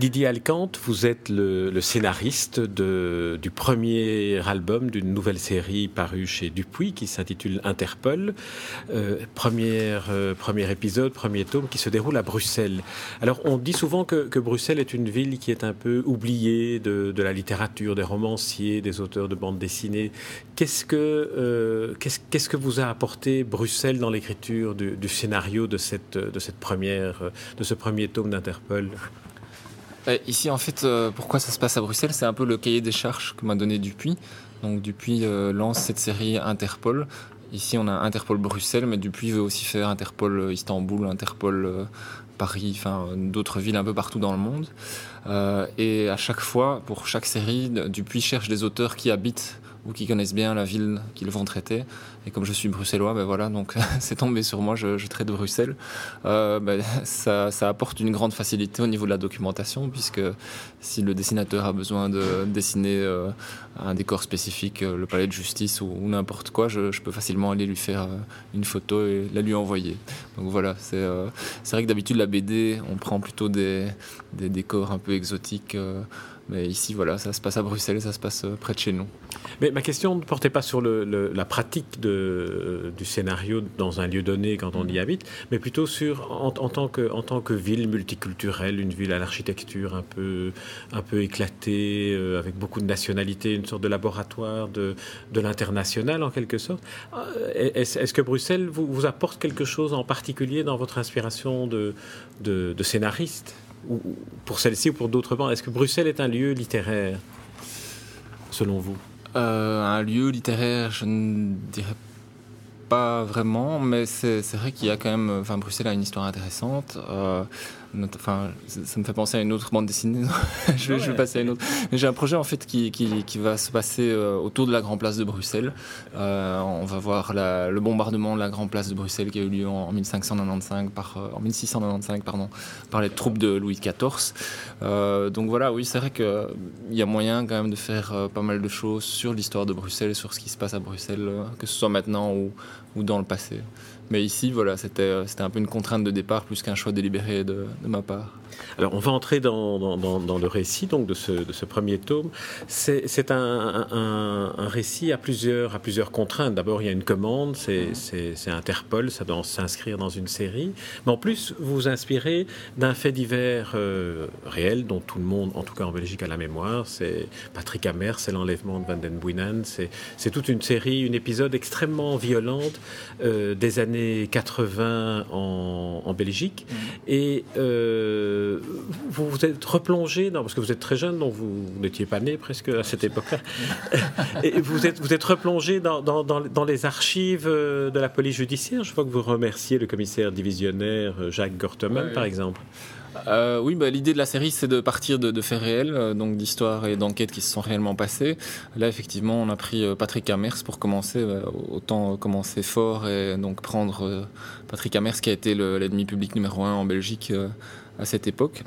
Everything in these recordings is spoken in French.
Didier Alcante, vous êtes le, scénariste du premier album d'une nouvelle série parue chez Dupuis qui s'intitule Interpol. Euh, euh, premier épisode, premier tome qui se déroule à Bruxelles. Alors on dit souvent que, Bruxelles est une ville qui est un peu oubliée de, la littérature, des romanciers, des auteurs de bandes dessinées. Qu'est-ce que, euh, vous a apporté Bruxelles dans l'écriture du, scénario de, cette, première, de ce premier tome d'Interpol? Ici, en fait, euh, pourquoi ça se passe à Bruxelles C'est un peu le cahier des charges que m'a donné Dupuis. Donc Dupuis euh, lance cette série Interpol. Ici, on a Interpol Bruxelles, mais Dupuis veut aussi faire Interpol Istanbul, Interpol Paris, enfin d'autres villes un peu partout dans le monde. et à chaque fois, pour chaque série, Dupuis cherche des auteurs qui habitent ou qui connaissent bien la ville qu'ils vont traiter. Et comme je suis bruxellois, ben voilà, donc c'est tombé sur moi, je, traite Bruxelles. Euh, ben, ça, ça, apporte une grande facilité au niveau de la documentation, puisque si le dessinateur a besoin de dessiner euh, un décor spécifique, euh, le palais de justice ou, n'importe quoi, je, peux facilement aller lui faire une photo et la lui envoyer. Donc voilà, c'est vrai que d'habitude la BD, on prend plutôt des, des décors un peu exotiques. Mais ici, voilà, ça se passe à Bruxelles, ça se passe euh, près de chez nous. Mais ma question ne portait pas sur la pratique de, du scénario dans un lieu donné quand on y mm. habite, mais plutôt sur en, tant, que, en tant que ville multiculturelle, une ville à l'architecture un peu, un peu éclatée, euh, avec beaucoup de nationalités, une sorte de laboratoire de, de l'international en quelque sorte. Euh, est-ce que Bruxelles vous, vous, apporte quelque chose en particulier dans votre inspiration de, de, de scénariste? Ou pour celle-ci ou pour d'autres bandes Est-ce que Bruxelles est un lieu littéraire, selon vous? Euh, Un lieu littéraire, je ne dirais pas vraiment, mais c'est vrai qu'il y a quand même. Enfin, Bruxelles a une histoire intéressante. Euh, Enfin, ça me fait penser à une autre bande dessinée. je, vais, passer à une autre. J'ai un projet en fait qui, qui, qui, va se passer euh, autour de la Grand Place de Bruxelles. Euh, on va voir la, le bombardement de la Grand Place de Bruxelles qui a eu lieu en, 1595 par, euh, en 1695 pardon, par les troupes de Louis XIV. donc voilà, oui, c'est vrai qu'il y a moyen quand même de faire pas mal de choses sur l'histoire de Bruxelles, sur ce qui se passe à Bruxelles, que ce soit maintenant ou, ou dans le passé. Mais ici, voilà, c'était un peu une contrainte de départ plus qu'un choix délibéré de, de ma part. Alors, on va entrer dans, dans, le récit donc de ce, de ce premier tome. C'est un, un, un, récit à plusieurs, à plusieurs contraintes. D'abord, il y a une commande, c'est Interpol, ça doit s'inscrire dans une série. Mais en plus, vous vous inspirez d'un fait divers euh, réel dont tout le monde, en tout cas en Belgique, a la mémoire. C'est Patrick Hammer, c'est l'enlèvement de Van den Buynen. C'est toute une série, une épisode extrêmement violente euh, des années 80 en, en Belgique. Mmh. Et euh, vous vous êtes replongé, non, parce que vous êtes très jeune, donc vous n'étiez pas né presque à cette époque-là, et vous êtes, vous êtes replongé dans, dans, dans, les archives euh, de la police judiciaire. Je vois que vous remerciez le commissaire divisionnaire euh, Jacques Gorteman, par exemple. Euh, oui, bah, l'idée de la série, c'est de partir de, faits réels, donc d'histoires et d'enquêtes qui se sont réellement passées. Là, effectivement, on a pris Patrick Amers pour commencer. Autant commencer fort et donc prendre Patrick Amers, qui a été l'ennemi public numéro un en Belgique à cette époque.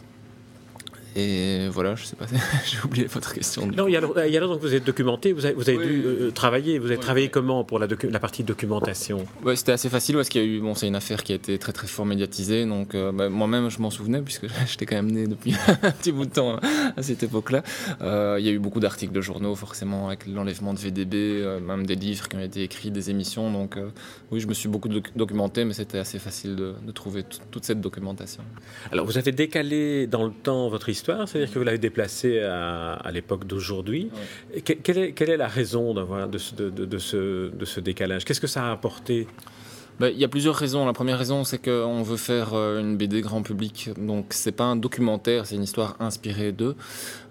Et voilà, je sais pas, j'ai oublié votre question. Non, il y a, il y a donc vous êtes documenté, vous avez, vous avez dû euh, travailler, vous avez travaillé comment pour la, la partie documentation? Ouais, C'était assez facile parce qu'il y a eu, bon, c'est une affaire qui a été très très fort médiatisée, donc euh, bah, moi-même je m'en souvenais puisque j'étais quand même né depuis un petit bout de temps à cette époque-là. Euh, il y a eu beaucoup d'articles de journaux forcément avec l'enlèvement de VDB, même des livres qui ont été écrits, des émissions, donc oui, je me suis beaucoup documenté, mais c'était assez facile de, de trouver toute cette documentation. Alors vous avez décalé dans le temps votre histoire c'est-à-dire que vous l'avez déplacé à, l'époque d'aujourd'hui. Quelle, est, quelle, est, la raison de, ce, de, ce, de ce décalage? Qu'est-ce que ça a apporté? Ben, il y a plusieurs raisons. La première raison, c'est qu'on veut faire euh, une BD grand public. Donc, c'est pas un documentaire, c'est une histoire inspirée d'eux.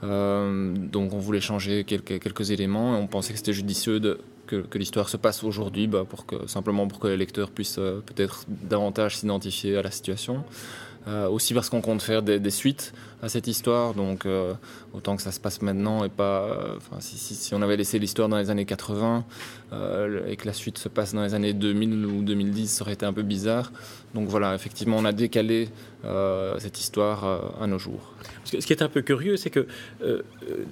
Euh, donc, on voulait changer quelques, quelques éléments et on pensait que c'était judicieux de, que, l'histoire se passe aujourd'hui, bah, pour que, simplement pour que les lecteurs puissent euh, peut-être davantage s'identifier à la situation. Aussi parce qu'on compte faire des, suites à cette histoire, donc autant que ça se passe maintenant et pas. Si, si, on avait laissé l'histoire dans les années 80 et que la suite se passe dans les années 2000 ou 2010, ça aurait été un peu bizarre. Donc voilà, effectivement, on a décalé cette histoire à nos jours. Ce qui est un peu curieux, c'est que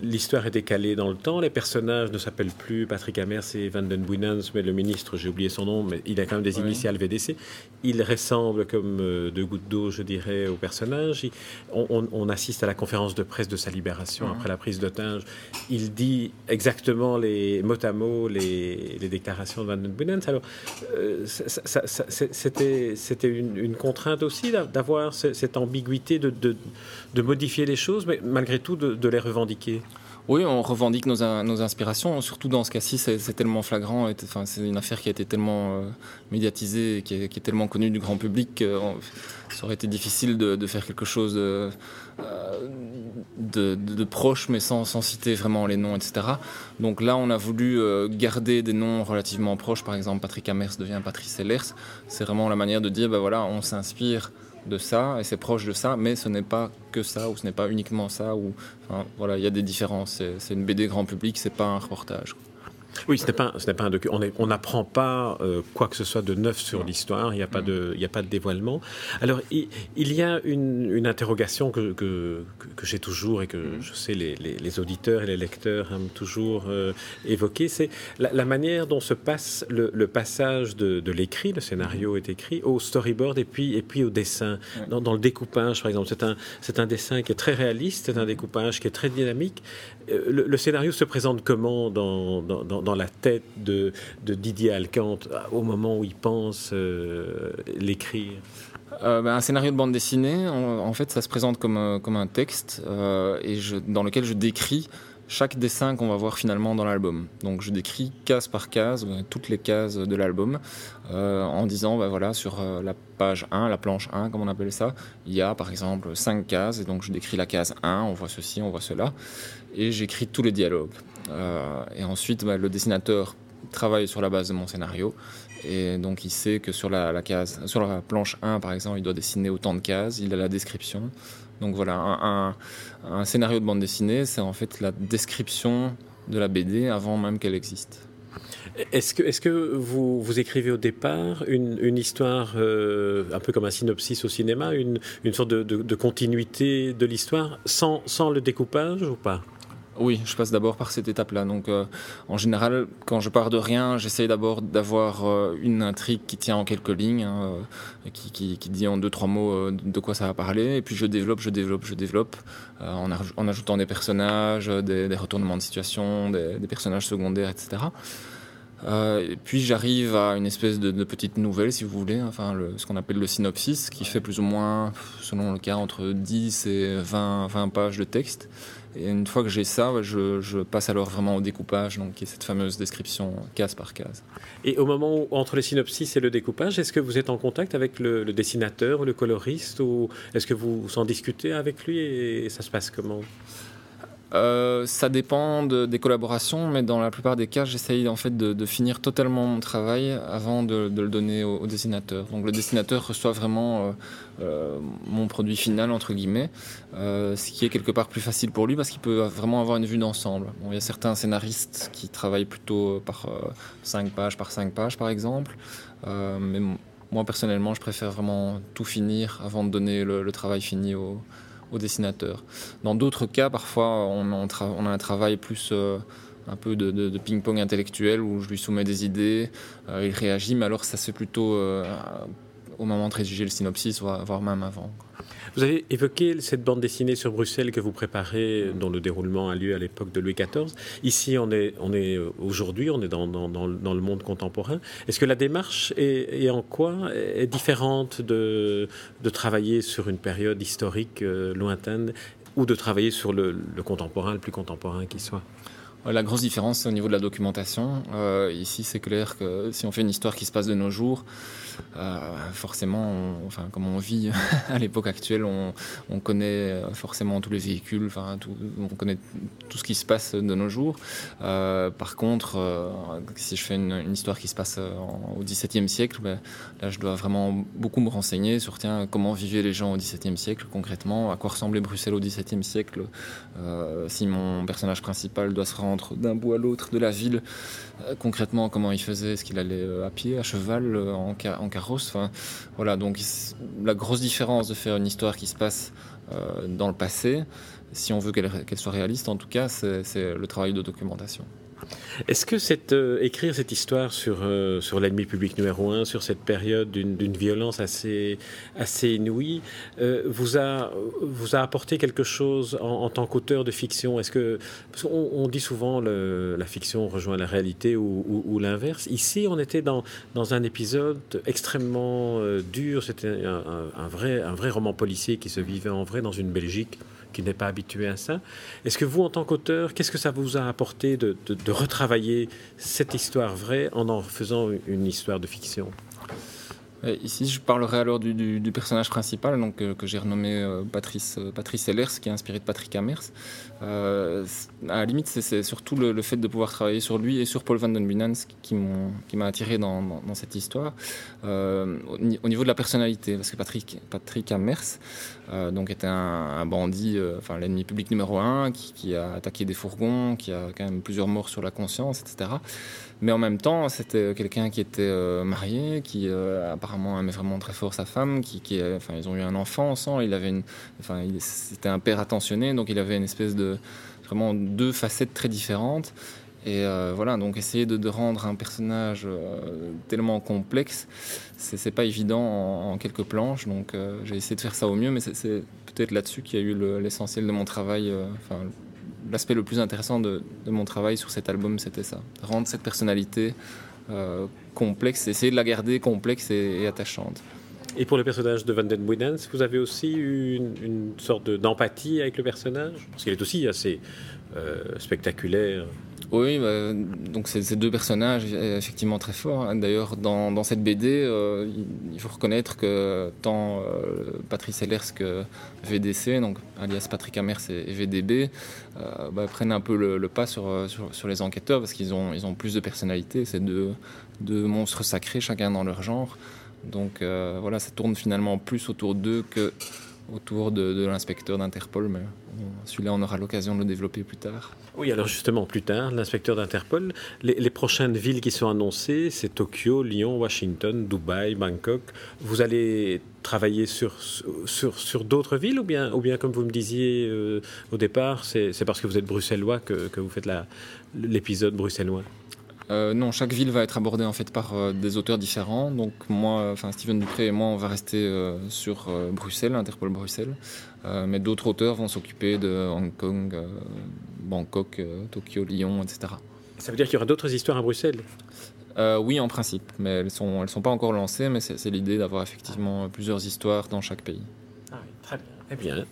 l'histoire est décalée dans le temps, les personnages ne s'appellent plus Patrick Amers et Van den Boenens, mais le ministre, j'ai oublié son nom, mais il a quand même des initiales VDC. Il ressemble comme euh, deux gouttes d'eau, je dirais, au personnage. on, assiste à la conférence de presse de sa libération mhm. après la prise d'otage. Il dit exactement les mots à mot les, déclarations de Van den Boenens. Alors, euh, c'était une, contrainte aussi d'avoir cette ambiguïté de, de, modifier les choses, mais malgré tout de les revendiquer. Oui, on revendique nos, inspirations, surtout dans ce cas-ci, c'est tellement flagrant, c'est une affaire qui a été tellement euh, médiatisée, qui est, tellement connue du grand public que ça aurait été difficile de, faire quelque chose de, euh, de, proche, mais sans, citer vraiment les noms, etc. Donc là, on a voulu euh, garder des noms relativement proches, par exemple Patrick Amers devient Patrice Sellers, c'est vraiment la manière de dire, ben voilà, on s'inspire de ça et c'est proche de ça, mais ce n'est pas que ça ou ce n'est pas uniquement ça. Ou, voilà, il y a des différences. C'est une BD grand public, c'est pas un reportage. Oui, ce n'est pas, ce n'est pas un document. On n'apprend pas euh, quoi que ce soit de neuf sur l'histoire. Il n'y a pas de, il a pas de dévoilement. Alors, il, y a une, interrogation que, que, j'ai toujours et que mm-hmm. je sais les, les, auditeurs et les lecteurs aiment toujours euh, évoquer, c'est la, manière dont se passe le, passage de, de l'écrit, le scénario est écrit, au storyboard et puis, et puis au dessin. Dans, dans, le découpage, par exemple, c'est un, c'est un dessin qui est très réaliste, c'est un découpage qui est très dynamique. Euh, le, scénario se présente comment dans, dans dans, la tête de, Didier Alcante au moment où il pense euh, l'écrire. Euh, ben, un scénario de bande dessinée, en, fait, ça se présente comme, euh, comme un texte et dans lequel je décris chaque dessin qu'on va voir finalement dans l'album. Donc je décris case par case toutes les cases de l'album en disant ben voilà sur la page 1, la planche 1 comme on appelle ça, il y a par exemple 5 cases et donc je décris la case 1, on voit ceci, on voit cela et j'écris tous les dialogues. Euh, et ensuite, bah, le dessinateur travaille sur la base de mon scénario. Et donc, il sait que sur la, case, sur la planche 1, par exemple, il doit dessiner autant de cases. Il a la description. Donc voilà, un, scénario de bande dessinée, c'est en fait la description de la BD avant même qu'elle existe. Est-ce que, est que vous, vous écrivez au départ une, une histoire euh, un peu comme un synopsis au cinéma, une, une sorte de, de, continuité de l'histoire sans, sans le découpage ou pas? Oui, je passe d'abord par cette étape-là. Donc, euh, en général, quand je pars de rien, j'essaye d'abord d'avoir euh, une intrigue qui tient en quelques lignes, hein, qui, qui, qui, dit en deux, trois mots de quoi ça va parler. Et puis, je développe, je développe, je développe, en, ajoutant des personnages, des, retournements de situation, des personnages secondaires, etc. Euh, puis j'arrive à une espèce de, petite nouvelle, si vous voulez, enfin le, ce qu'on appelle le synopsis, qui fait plus ou moins, selon le cas, entre 10 et 20, 20 pages de texte. Et une fois que j'ai ça, je, je, passe alors vraiment au découpage, donc qui est cette fameuse description case par case. Et au moment où, entre le synopsis et le découpage, est-ce que vous êtes en contact avec le, le dessinateur ou le coloriste, ou est-ce que vous en discutez avec lui et ça se passe comment? Euh, ça dépend des collaborations, mais dans la plupart des cas, j'essaye en fait de, finir totalement mon travail avant de, le donner au, dessinateur. Donc le dessinateur reçoit vraiment euh, euh, mon produit final entre guillemets, ce qui est quelque part plus facile pour lui parce qu'il peut vraiment avoir une vue d'ensemble. il y a certains scénaristes qui travaillent plutôt par 5 pages par 5 pages par exemple, mais moi personnellement, je préfère vraiment tout finir avant de donner le travail fini au dessinateur. Dans d'autres cas, parfois, on, on, a un travail plus euh, un peu de, ping-pong intellectuel où je lui soumets des idées, euh, il réagit, mais alors ça c'est plutôt euh, au moment de rédiger le synopsis, voire même avant. Vous avez évoqué cette bande dessinée sur Bruxelles que vous préparez, dont le déroulement a lieu à l'époque de Louis XIV. Ici, on est, est aujourd'hui, on est dans, le monde contemporain. Est-ce que la démarche est, en quoi? Est différente de, travailler sur une période historique euh, lointaine ou de travailler sur le contemporain, le plus contemporain qui soit? La grosse différence, c'est au niveau de la documentation. Euh, ici, c'est clair que si on fait une histoire qui se passe de nos jours, euh, forcément, enfin, comme on vit à l'époque actuelle, on, connaît forcément tous les véhicules, enfin, on connaît tout ce qui se passe de nos jours. Euh, par contre, si je fais une, histoire qui se passe au XVIIe siècle, ben, là, je dois vraiment beaucoup me renseigner sur tiens, comment vivaient les gens au XVIIe siècle concrètement, à quoi ressemblait Bruxelles au XVIIe siècle, si mon personnage principal doit se rendre d'un bout à l'autre de la ville. Euh, concrètement, comment il faisait Est-ce qu'il allait euh, à pied, à cheval, euh, en, carrosse Voilà, donc la grosse différence de faire une histoire qui se passe dans le passé, si on veut qu'elle soit réaliste, en tout cas, c'est le travail de documentation. Est-ce que euh, écrire cette histoire sur, euh, sur l'ennemi public numéro un, sur cette période d'une violence assez, assez inouïe, euh, vous, a, vous a apporté quelque chose en, tant qu'auteur de fiction? Est-ce que parce on, dit souvent le, la fiction rejoint la réalité ou, l'inverse. Ici, on était dans, dans un épisode extrêmement dur. C'était un, vrai, un vrai roman policier qui se vivait en vrai dans une Belgique qui n'est pas habitué à ça. Est-ce que vous, en tant qu'auteur, qu'est-ce que ça vous a apporté de, retravailler cette histoire vraie en en faisant une histoire de fiction? Ici, je parlerai alors du, personnage principal, donc euh, que j'ai renommé euh, Patrice euh, qui est inspiré de Patrick Amers. à la limite, c'est surtout le, fait de pouvoir travailler sur lui et sur Paul Van Den Bunans qui m'a attiré dans, cette histoire. Au, niveau de la personnalité, parce que Patrick Amers, donc était un, bandit, enfin l'ennemi public numéro un, qui, a attaqué des fourgons, qui a quand même plusieurs morts sur la conscience, etc. Mais en même temps, c'était quelqu'un qui était euh, marié, qui euh, apparemment aimait vraiment très fort sa femme, qui, enfin, ils ont eu un enfant ensemble. Il avait une, enfin, c'était un père attentionné, donc il avait une espèce de vraiment deux facettes très différentes. Et euh, voilà, donc essayer de, rendre un personnage tellement complexe, c'est pas évident en, quelques planches. Donc j'ai essayé de faire ça au mieux, mais c'est peut-être là-dessus qu'il y a eu l'essentiel de mon travail. L'aspect le plus intéressant de, mon travail sur cet album, c'était ça. Rendre cette personnalité euh, complexe, essayer de la garder complexe et, attachante. Et pour le personnage de Van Den vous avez aussi eu une, sorte d'empathie avec le personnage? Parce qu'il est aussi assez euh, spectaculaire. Oui, bah, donc c'est deux personnages effectivement très forts. D'ailleurs, dans, cette BD, euh, il faut reconnaître que tant euh, Patrice que VDC, donc alias Patrick Amers et, VDB, euh, bah, prennent un peu le, pas sur, les enquêteurs parce qu'ils ont, plus de personnalité. C'est deux, deux monstres sacrés, chacun dans leur genre. Donc voilà, ça tourne finalement plus autour d'eux que autour de, l'inspecteur d'Interpol, mais celui-là, on aura l'occasion de le développer plus tard. Oui, alors justement, plus tard, l'inspecteur d'Interpol, les, prochaines villes qui sont annoncées, c'est Tokyo, Lyon, Washington, Dubaï, Bangkok. Vous allez travailler sur, sur, sur d'autres villes ou bien, ou bien, comme vous me disiez euh, au départ, c'est parce que vous êtes bruxellois que, que vous faites l'épisode bruxellois? Euh, non, chaque ville va être abordée en fait par euh, des auteurs différents. Donc moi, enfin Steven Dupré et moi, on va rester euh, sur Bruxelles, Interpol Bruxelles, mais d'autres auteurs vont s'occuper de Hong Kong, Bangkok, Tokyo, Lyon, etc. Ça veut dire qu'il y aura d'autres histoires à Bruxelles? Oui, en principe, mais elles sont elles sont pas encore lancées, mais c'est l'idée d'avoir effectivement plusieurs histoires dans chaque pays. Ah oui, très bien. Eh bien,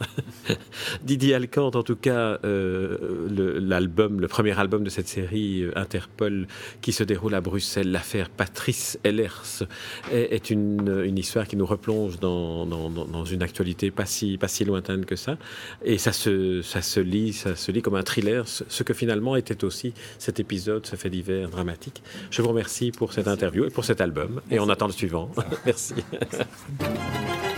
Didier Alcante, en tout cas, euh, l'album, le, premier album de cette série euh, Interpol qui se déroule à Bruxelles, l'affaire Patrice Ellers, est, une, histoire qui nous replonge dans, une actualité pas si, pas si lointaine que ça. Et ça se, ça se lit, ça se lit comme un thriller, ce que finalement était aussi cet épisode, ce fait divers dramatique. Je vous remercie pour cette interview et pour cet album. Et on attend le suivant. Merci.